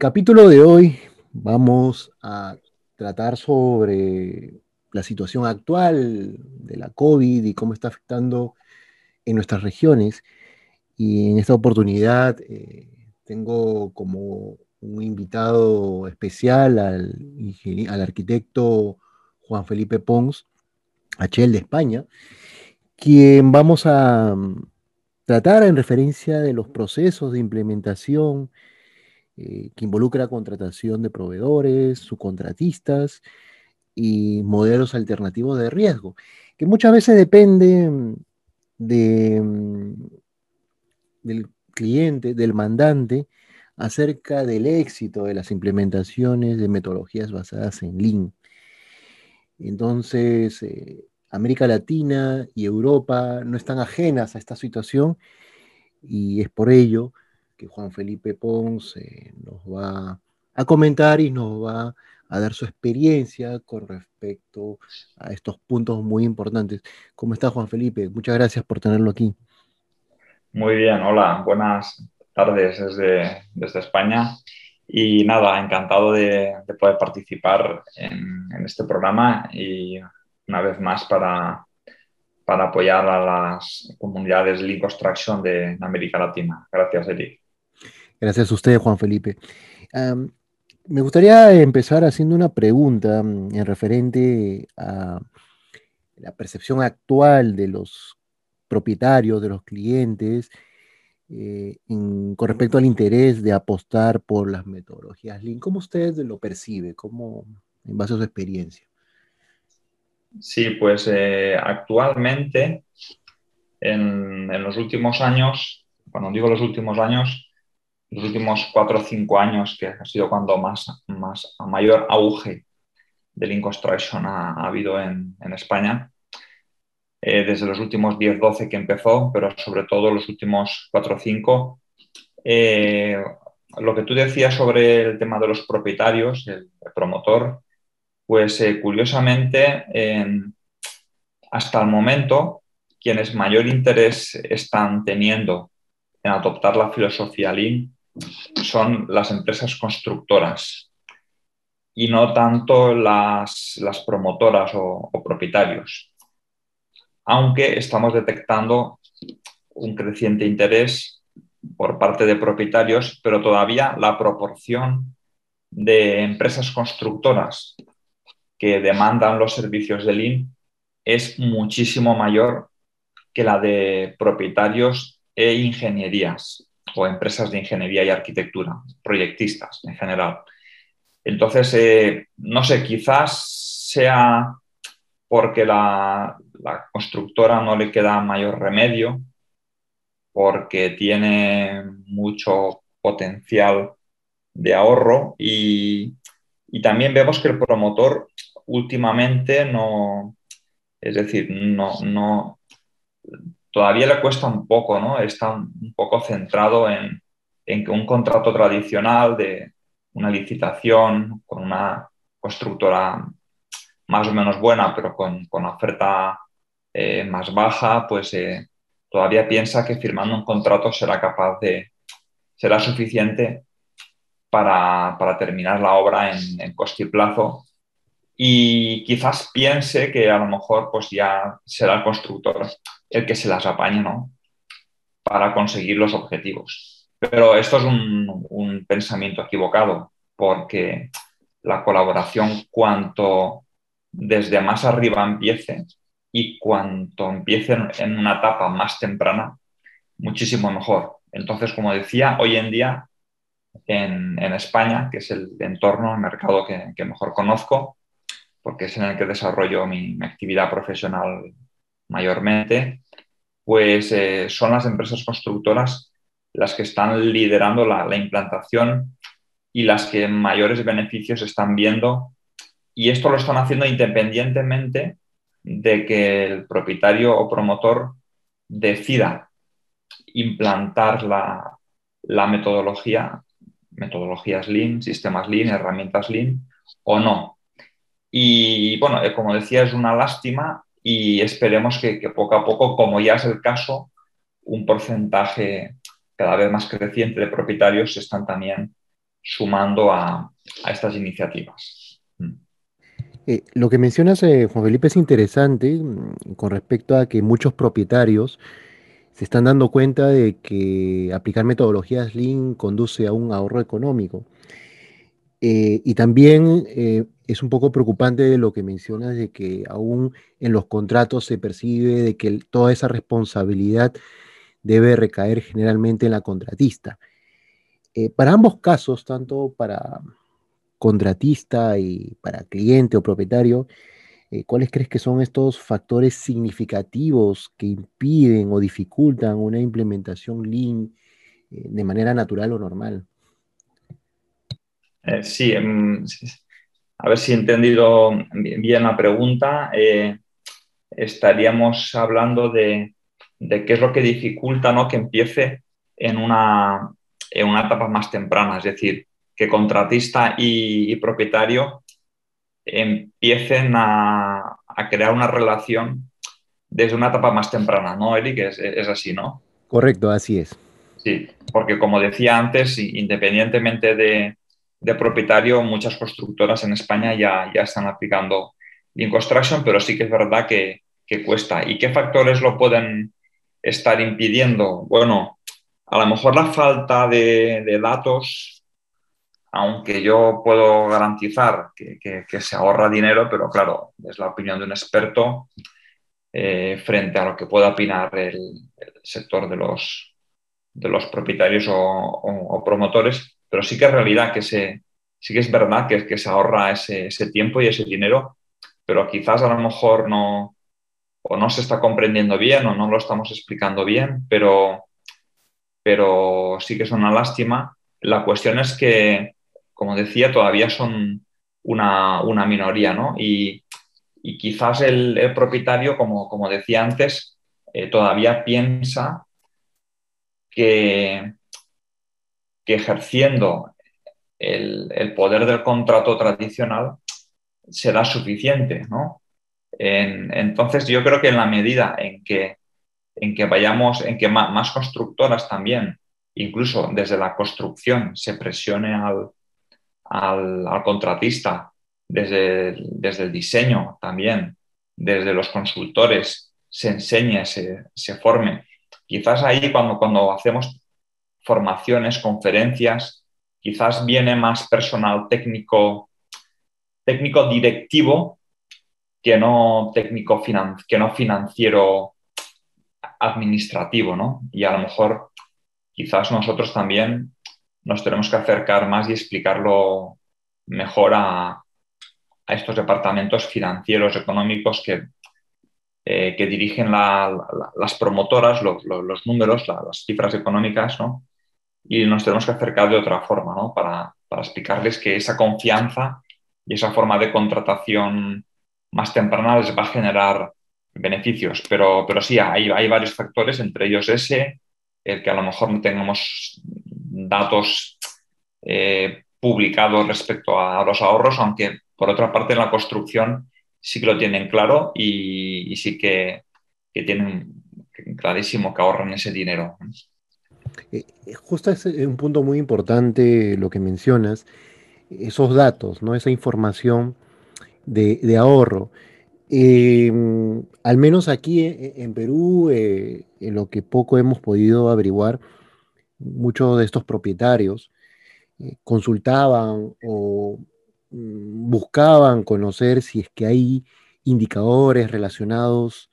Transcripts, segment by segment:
capítulo de hoy vamos a tratar sobre la situación actual de la COVID y cómo está afectando en nuestras regiones. Y en esta oportunidad eh, tengo como un invitado especial al, arquitecto Juan Felipe Pons, HL de España, quien vamos a mm, tratar en referencia de los procesos de implementación eh, que involucra contratación de proveedores, subcontratistas y modelos alternativos de riesgo, que muchas veces depende de, mm, del cliente, del mandante, acerca del éxito de las implementaciones de metodologías basadas en Lean. Entonces, eh, América Latina y Europa no están ajenas a esta situación y es por ello que Juan Felipe Ponce nos va a comentar y nos va a dar su experiencia con respecto a estos puntos muy importantes. ¿Cómo está Juan Felipe? Muchas gracias por tenerlo aquí. Muy bien, hola, buenas tardes desde, desde España. Y nada, encantado de, poder participar en, este programa y una vez más para, para apoyar a las comunidades Lean Construction de América Latina. Gracias, Eric. Gracias a usted, Juan Felipe. me gustaría empezar haciendo una pregunta en referente a la percepción actual de los propietarios, de los clientes, eh, con respecto al interés de apostar por las metodologías Lean. ¿Cómo usted lo percibe? ¿Cómo, en base a su experiencia? Sí, pues eh, actualmente, en, los últimos años, cuando digo los últimos años, los últimos cuatro o cinco años, que ha sido cuando más, más mayor auge del Lean Construction ha, habido en, España, eh, desde los últimos 10-12 que empezó, pero sobre todo los últimos 4 o 5. Eh, lo que tú decías sobre el tema de los propietarios, el promotor, pues eh, curiosamente, hasta el momento, quienes mayor interés están teniendo en adoptar la filosofía Lean son las empresas constructoras y no tanto las, promotoras o, o propietarios. Aunque estamos detectando un creciente interés por parte de propietarios, pero todavía la proporción de empresas constructoras que demandan los servicios de Lean es muchísimo mayor que la de propietarios e ingenierías o empresas de ingeniería y arquitectura, proyectistas en general. Entonces, eh, no sé, quizás sea porque la, la, constructora no le queda mayor remedio, porque tiene mucho potencial de ahorro y, y también vemos que el promotor últimamente no, es decir, no, no, todavía le cuesta un poco, ¿no? Está un poco centrado en, que un contrato tradicional de una licitación con una constructora más o menos buena, pero con, oferta eh, más baja, pues eh, todavía piensa que firmando un contrato será capaz de, será suficiente para, terminar la obra en, en coste y plazo y quizás piense que a lo mejor pues ya será el constructor el que se las apañe, ¿no? Para conseguir los objetivos. Pero esto es un, pensamiento equivocado, porque la colaboración, cuanto desde más arriba empiece y cuanto empiece en una etapa más temprana, muchísimo mejor. Entonces, como decía, hoy en día en, España, que es el entorno, el mercado que mejor conozco, porque es en el que desarrollo mi, actividad profesional mayormente, pues eh, son las empresas constructoras las que están liderando la, implantación y las que mayores beneficios están viendo. Y esto lo están haciendo independientemente de que el propietario o promotor decida implantar la, metodología, metodologías Lean, sistemas Lean, herramientas Lean o no. Y bueno, eh, como decía, es una lástima y esperemos que, poco a poco, como ya es el caso, un porcentaje cada vez más creciente de propietarios están también sumando a, estas iniciativas. Mm. Eh, lo que mencionas, eh, Juan Felipe, es interesante mm, con respecto a que muchos propietarios se están dando cuenta de que aplicar metodologías Lean conduce a un ahorro económico. Eh, y también es un poco preocupante lo que mencionas de que aún en los contratos se percibe de que toda esa responsabilidad debe recaer generalmente en la contratista. para ambos casos, tanto para contratista y para cliente o propietario, eh, ¿cuáles crees que son estos factores significativos que impiden o dificultan una implementación Lean eh, de manera natural o normal? Eh, sí, em, a ver si he entendido bien la pregunta. estaríamos hablando de, qué es lo que dificulta ¿no? que empiece en una, en una etapa más temprana, es decir, que contratista y, propietario empiecen a, crear una relación desde una etapa más temprana, ¿no, Eric? Es, así, ¿no? Correcto, así es. Sí, porque como decía antes, independientemente de, propietario, muchas constructoras en España ya, ya están aplicando Lean Construction, pero sí que es verdad que, cuesta. ¿Y qué factores lo pueden estar impidiendo? Bueno, a lo mejor la falta de, de datos aunque yo puedo garantizar que, se ahorra dinero, pero claro, es la opinión de un experto eh, frente a lo que pueda opinar el, sector de los, de los propietarios o, promotores, pero sí que es realidad que se, sí que es verdad que, que se ahorra ese, tiempo y ese dinero, pero quizás a lo mejor no, o no se está comprendiendo bien o no lo estamos explicando bien, pero, pero sí que es una lástima. La cuestión es que como decía, todavía son una, minoría, ¿no? Y, quizás el, propietario, como, como, decía antes, eh, todavía piensa que, ejerciendo el, poder del contrato tradicional será suficiente, ¿no? entonces yo creo que en la medida en que, en que vayamos, en que más constructoras también, incluso desde la construcción, se presione al, al, contratista, desde, desde, el diseño también, desde los consultores, se enseñe, se, se forme. Quizás ahí cuando, cuando hacemos formaciones, conferencias, quizás viene más personal técnico, técnico directivo que no técnico que no financiero administrativo, ¿no? Y a lo mejor quizás nosotros también nos tenemos que acercar más y explicarlo mejor a, estos departamentos financieros, económicos que, eh, que dirigen las promotoras, los números, las cifras económicas, ¿no? Y nos tenemos que acercar de otra forma, ¿no? Para, explicarles que esa confianza y esa forma de contratación más temprana les va a generar beneficios. Pero, pero sí, hay, hay varios factores, entre ellos ese, el que a lo mejor no tengamos datos eh, publicados respecto a los ahorros, aunque por otra parte en la construcción sí que lo tienen claro y, sí que, tienen clarísimo que ahorran ese dinero. Eh, eh, justo es un punto muy importante lo que mencionas, esos datos, ¿no? esa información de, ahorro. Em, al menos aquí en, Perú, en lo que poco hemos podido averiguar, muchos de estos propietarios eh, consultaban o mm, buscaban conocer si es que hay indicadores relacionados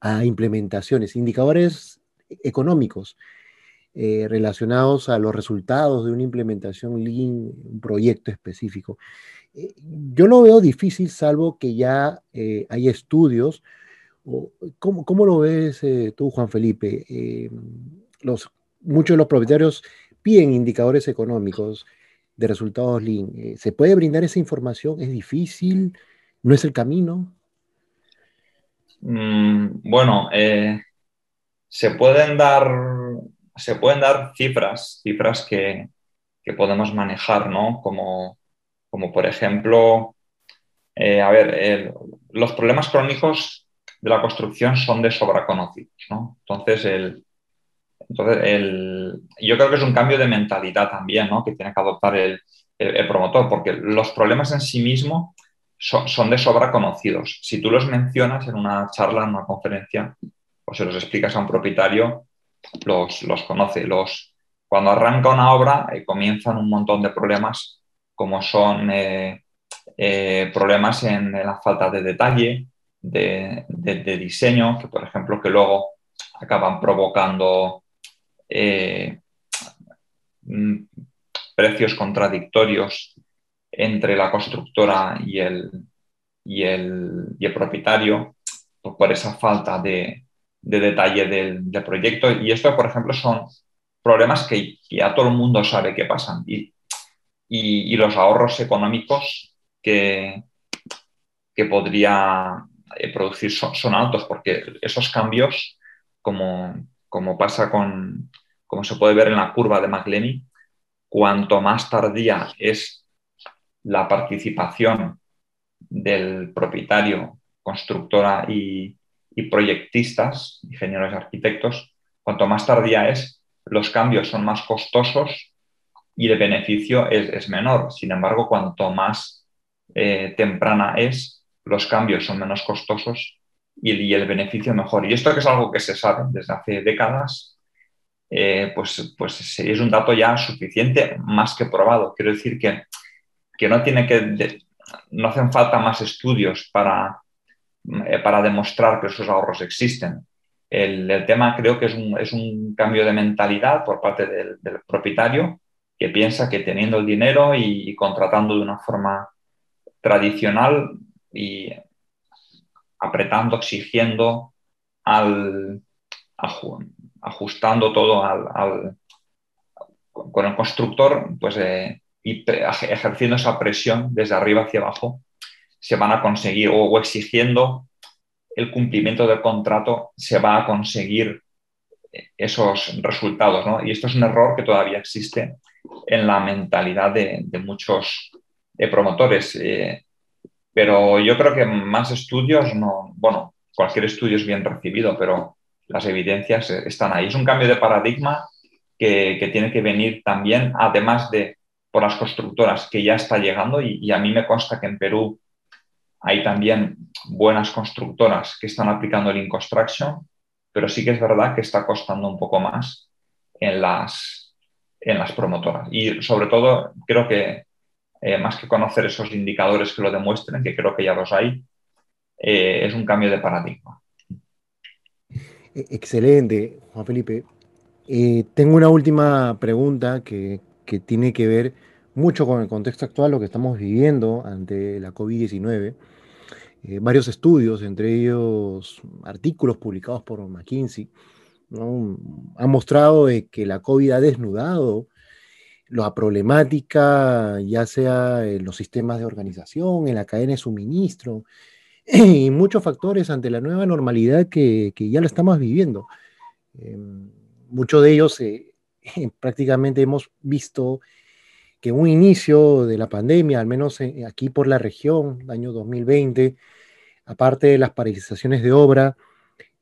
a implementaciones, indicadores económicos eh, relacionados a los resultados de una implementación Lean, un proyecto específico. Eh, yo lo veo difícil, salvo que ya hay estudios. ¿Cómo, ¿Cómo, lo ves tú, Juan Felipe? muchos de los propietarios piden indicadores económicos de resultados Lean. Eh, ¿Se puede brindar esa información? ¿Es difícil? ¿No es el camino? Mm, bueno, eh, se, pueden dar, se pueden dar cifras, cifras que, podemos manejar, ¿no? Como, como por ejemplo, eh, a ver, los problemas crónicos de la construcción son de sobra conocidos, ¿no? Entonces, el, Entonces, yo creo que es un cambio de mentalidad también, ¿no? Que tiene que adoptar el, promotor, porque los problemas en sí mismos son, de sobra conocidos. Si tú los mencionas en una charla, en una conferencia, o se los explicas a un propietario, los, los conoce. Los, cuando arranca una obra, eh, comienzan un montón de problemas, como son eh, eh, problemas en, la falta de detalle, de, diseño, que por ejemplo, que luego acaban provocando mm, precios contradictorios entre la constructora y el, y el, propietario por esa falta de, detalle del, proyecto. Y esto, por ejemplo, son problemas que ya todo el mundo sabe que pasan. Y, los ahorros económicos que, que podría eh, producir son, altos, porque esos cambios, como, como pasa con, como se puede ver en la curva de McLenny, cuanto más tardía es la participación del propietario, constructora y, proyectistas, ingenieros y arquitectos, cuanto más tardía es, los cambios son más costosos y el beneficio es, menor. Sin embargo, cuanto más eh, temprana es, los cambios son menos costosos y, el beneficio mejor. Y esto que es algo que se sabe desde hace décadas, eh, pues, pues es un dato ya suficiente, más que probado. Quiero decir que que no tiene que, no hacen falta más estudios para, para demostrar que esos ahorros existen. El, tema creo que es un, cambio de mentalidad por parte del, propietario que piensa que teniendo el dinero y, contratando de una forma tradicional y apretando, exigiendo, ajustando todo al, con el constructor, pues eh, y ejerciendo esa presión desde arriba hacia abajo, se van a conseguir, o, exigiendo el cumplimiento del contrato, se va a conseguir esos resultados. ¿no? Y esto es un error que todavía existe en la mentalidad de, muchos promotores. Eh, pero yo creo que más estudios, no, bueno, cualquier estudio es bien recibido, pero las evidencias están ahí. Es un cambio de paradigma que, que tiene que venir también, además de por las constructoras que ya está llegando y, a mí me consta que en Perú hay también buenas constructoras que están aplicando el InConstruction, pero sí que es verdad que está costando un poco más en las, en las promotoras. Y sobre todo, creo que eh, más que conocer esos indicadores que lo demuestren, que creo que ya los hay, eh, es un cambio de paradigma. E-, excelente, Juan Felipe. Eh, tengo una última pregunta que, que tiene que ver mucho con el contexto actual, lo que estamos viviendo ante la COVID-19. Eh, varios estudios, entre ellos artículos publicados por McKinsey, han mostrado que la COVID ha desnudado la problemática, ya sea en los sistemas de organización, en la cadena de suministro, y muchos factores ante la nueva normalidad que, ya la estamos viviendo. Em, muchos de ellos eh, prácticamente hemos visto que un inicio de la pandemia, al menos aquí por la región, año 2020, aparte de las paralizaciones de obra,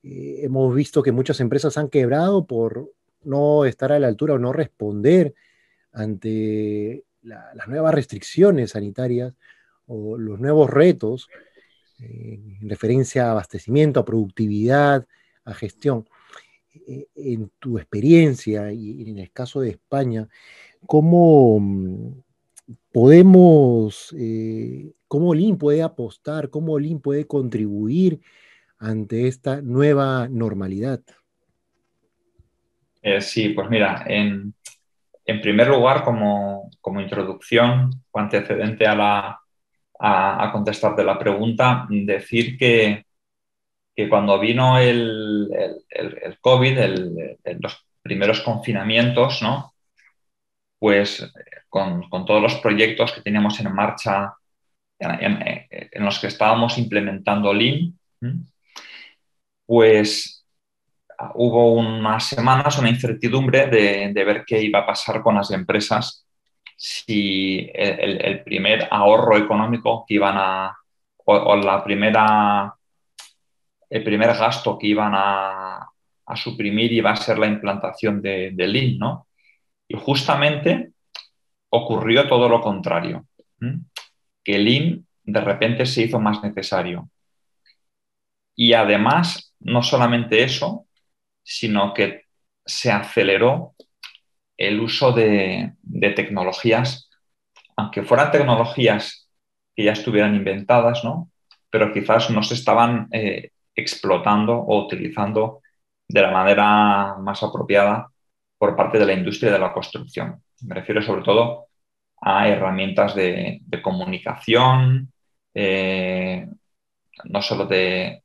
eh, hemos visto que muchas empresas han quebrado por no estar a la altura o no responder ante las nuevas restricciones sanitarias o los nuevos retos eh, en referencia a abastecimiento, a productividad, a gestión. Eh, en tu experiencia y en el caso de España, ¿cómo mm, podemos, eh, cómo Lean puede apostar, cómo Lean puede contribuir ante esta nueva normalidad? Eh, sí, pues mira, en, primer lugar, como, introducción o antecedente a, la, a, contestarte la pregunta, decir que que cuando vino el, el, COVID, los primeros confinamientos, ¿no? Pues con, todos los proyectos que teníamos en marcha, en, los que estábamos implementando Lean, pues hubo unas semanas una incertidumbre de, ver qué iba a pasar con las empresas si el, primer ahorro económico que iban a, o la primera el primer gasto que iban a, suprimir y va a ser la implantación de, de ¿no? Y justamente ocurrió todo lo contrario, que Lean de repente se hizo más necesario. Y además, no solamente eso, sino que se aceleró el uso de, tecnologías, aunque fueran tecnologías que ya estuvieran inventadas, ¿no? pero quizás no se estaban eh, explotando o utilizando de la manera más apropiada por parte de la industria de la construcción. Me refiero sobre todo a herramientas de, comunicación, eh, no solo de,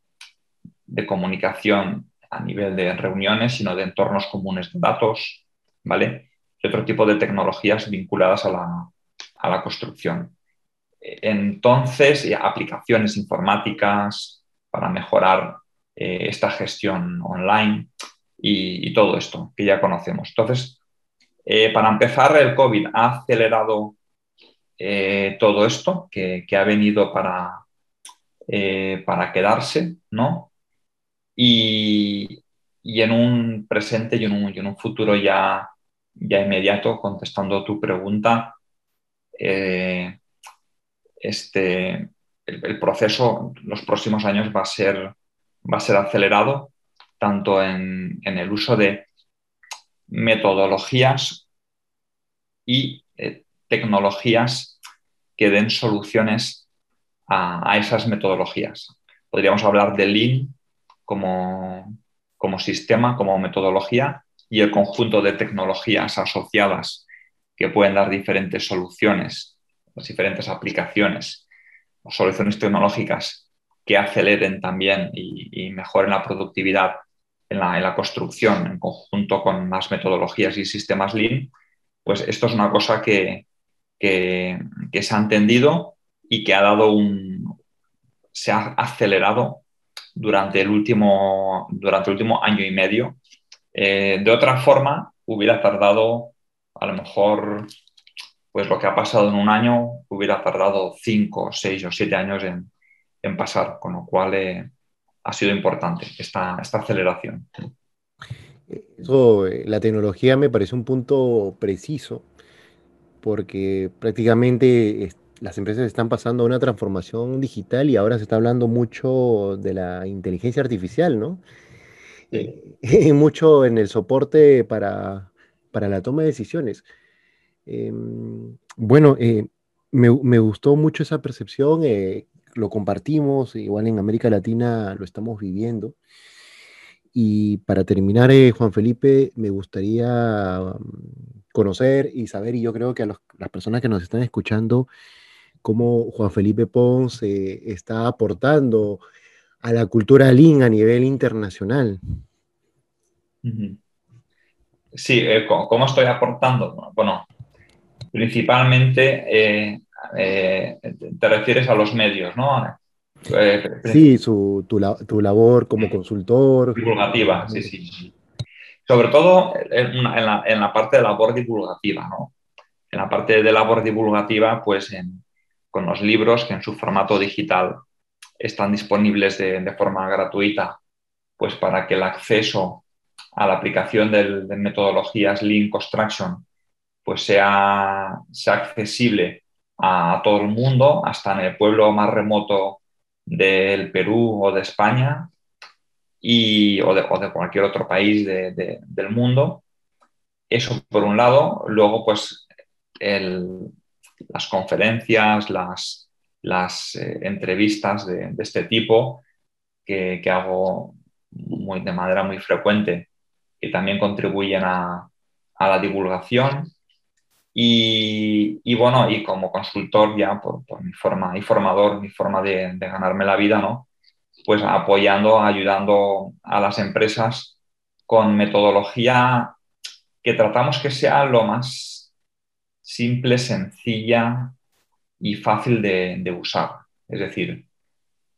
comunicación a nivel de reuniones, sino de entornos comunes de datos, ¿vale? Y otro tipo de tecnologías vinculadas a la, construcción. Entonces, aplicaciones informáticas para mejorar eh, esta gestión online y, todo esto que ya conocemos. Entonces, eh, para empezar, el COVID ha acelerado eh, todo esto que, ha venido para, para quedarse, ¿no? Y, en un presente y en un, futuro ya, ya inmediato, contestando tu pregunta, este, el, proceso los próximos años va a ser, va a ser acelerado, tanto en, el uso de metodologías y eh, tecnologías que den soluciones a, esas metodologías. Podríamos hablar de Lean como, como sistema, como metodología, y el conjunto de tecnologías asociadas que pueden dar diferentes soluciones, las diferentes aplicaciones soluciones tecnológicas que aceleren también y, mejoren la productividad en la, construcción en conjunto con las metodologías y sistemas Lean, pues esto es una cosa que, que, se ha entendido y que ha dado un, se ha acelerado durante el último, durante el último año y medio. Eh, de otra forma, hubiera tardado a lo mejor pues lo que ha pasado en un año hubiera tardado cinco, seis o siete años en, pasar, con lo cual eh, ha sido importante esta, esta aceleración. Eso, eh, la tecnología me parece un punto preciso, porque prácticamente las empresas están pasando a una transformación digital y ahora se está hablando mucho de la inteligencia artificial, ¿no? Eh, mucho en el soporte para, para la toma de decisiones. Em, bueno, eh, me, gustó mucho esa percepción, eh, lo compartimos, igual en América Latina lo estamos viviendo. Y para terminar, eh, Juan Felipe, me gustaría mm, conocer y saber, y yo creo que a las personas que nos están escuchando, cómo Juan Felipe Pons está aportando a la cultura Lean a nivel internacional. Sí, ¿cómo estoy aportando? Bueno, principalmente eh, te refieres a los medios, ¿no? Eh, sí, su, tu, labor como consultor. Divulgativa, sí, sí. Sobre todo en, la, parte de labor divulgativa, ¿no? En la parte de labor divulgativa, pues con los libros que en su formato digital están disponibles de, forma gratuita, pues para que el acceso a la aplicación de, de metodologías Lean Construction pues sea, sea accesible a todo el mundo, hasta en el pueblo más remoto del Perú o de España y, o, de, cualquier otro país del mundo. Eso por un lado. Luego, pues las conferencias, las, las eh, entrevistas de, este tipo que, hago muy, de manera muy frecuente, que también contribuyen a, a la divulgación y, bueno, y como consultor ya por, mi forma y formador, mi forma de, ganarme la vida, ¿no? Pues apoyando, ayudando a las empresas con metodología que tratamos que sea lo más simple, sencilla y fácil de, usar. Es decir,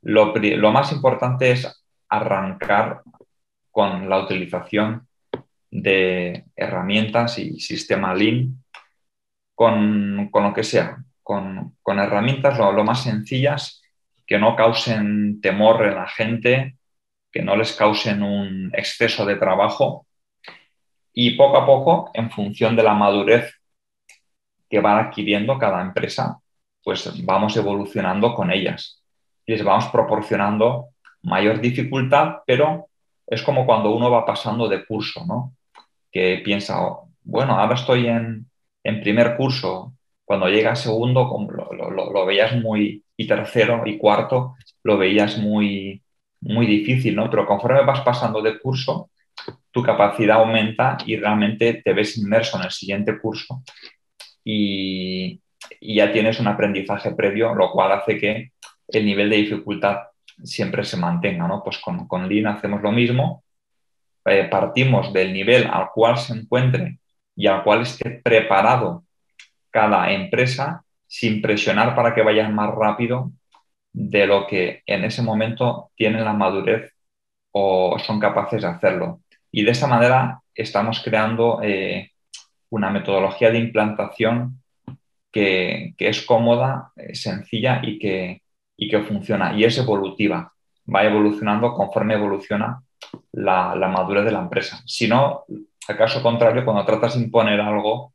lo, lo, más importante es arrancar con la utilización de herramientas y sistema Lean con, lo que sea, con, herramientas lo, más sencillas que no causen temor en la gente que no les causen un exceso de trabajo y poco a poco, en función de la madurez que va adquiriendo cada empresa, pues vamos evolucionando con ellas les vamos proporcionando mayor dificultad, pero es como cuando uno va pasando de curso, ¿no? Que piensa, oh, bueno, ahora estoy en, primer curso, cuando llega a segundo lo, lo, veías muy, y tercero y cuarto, lo veías muy, muy difícil, ¿no? Pero conforme vas pasando de curso, tu capacidad aumenta y realmente te ves inmerso en el siguiente curso y, ya tienes un aprendizaje previo, lo cual hace que el nivel de dificultad siempre se mantenga, ¿no? Pues con, con hacemos lo mismo, eh, partimos del nivel al cual se encuentre y al cual esté preparado cada empresa sin presionar para que vayan más rápido de lo que en ese momento tienen la madurez o son capaces de hacerlo. Y de esa manera estamos creando eh, una metodología de implantación que, es cómoda, eh, sencilla y que, que funciona. Y es evolutiva, va evolucionando conforme evoluciona la, madurez de la empresa. Si no, caso contrario, cuando tratas de imponer algo,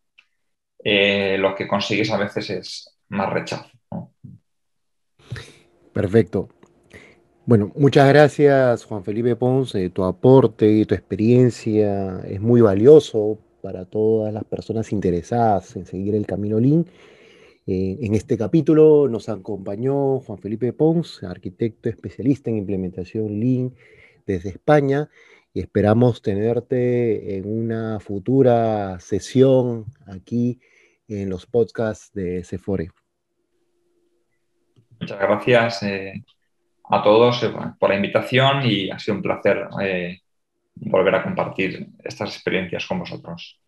eh, lo que consigues a veces es más rechazo. Perfecto. Bueno, muchas gracias Juan Felipe Ponce, tu aporte y tu experiencia es muy valioso para todas las personas interesadas en seguir el camino Lean. Eh, en este capítulo nos acompañó Juan Felipe Pons, arquitecto especialista en implementación Lean desde España, y esperamos tenerte en una futura sesión aquí en los podcasts de Sephore. Muchas gracias. Eh, a todos eh, por la invitación y ha sido un placer eh, volver a compartir estas experiencias con vosotros.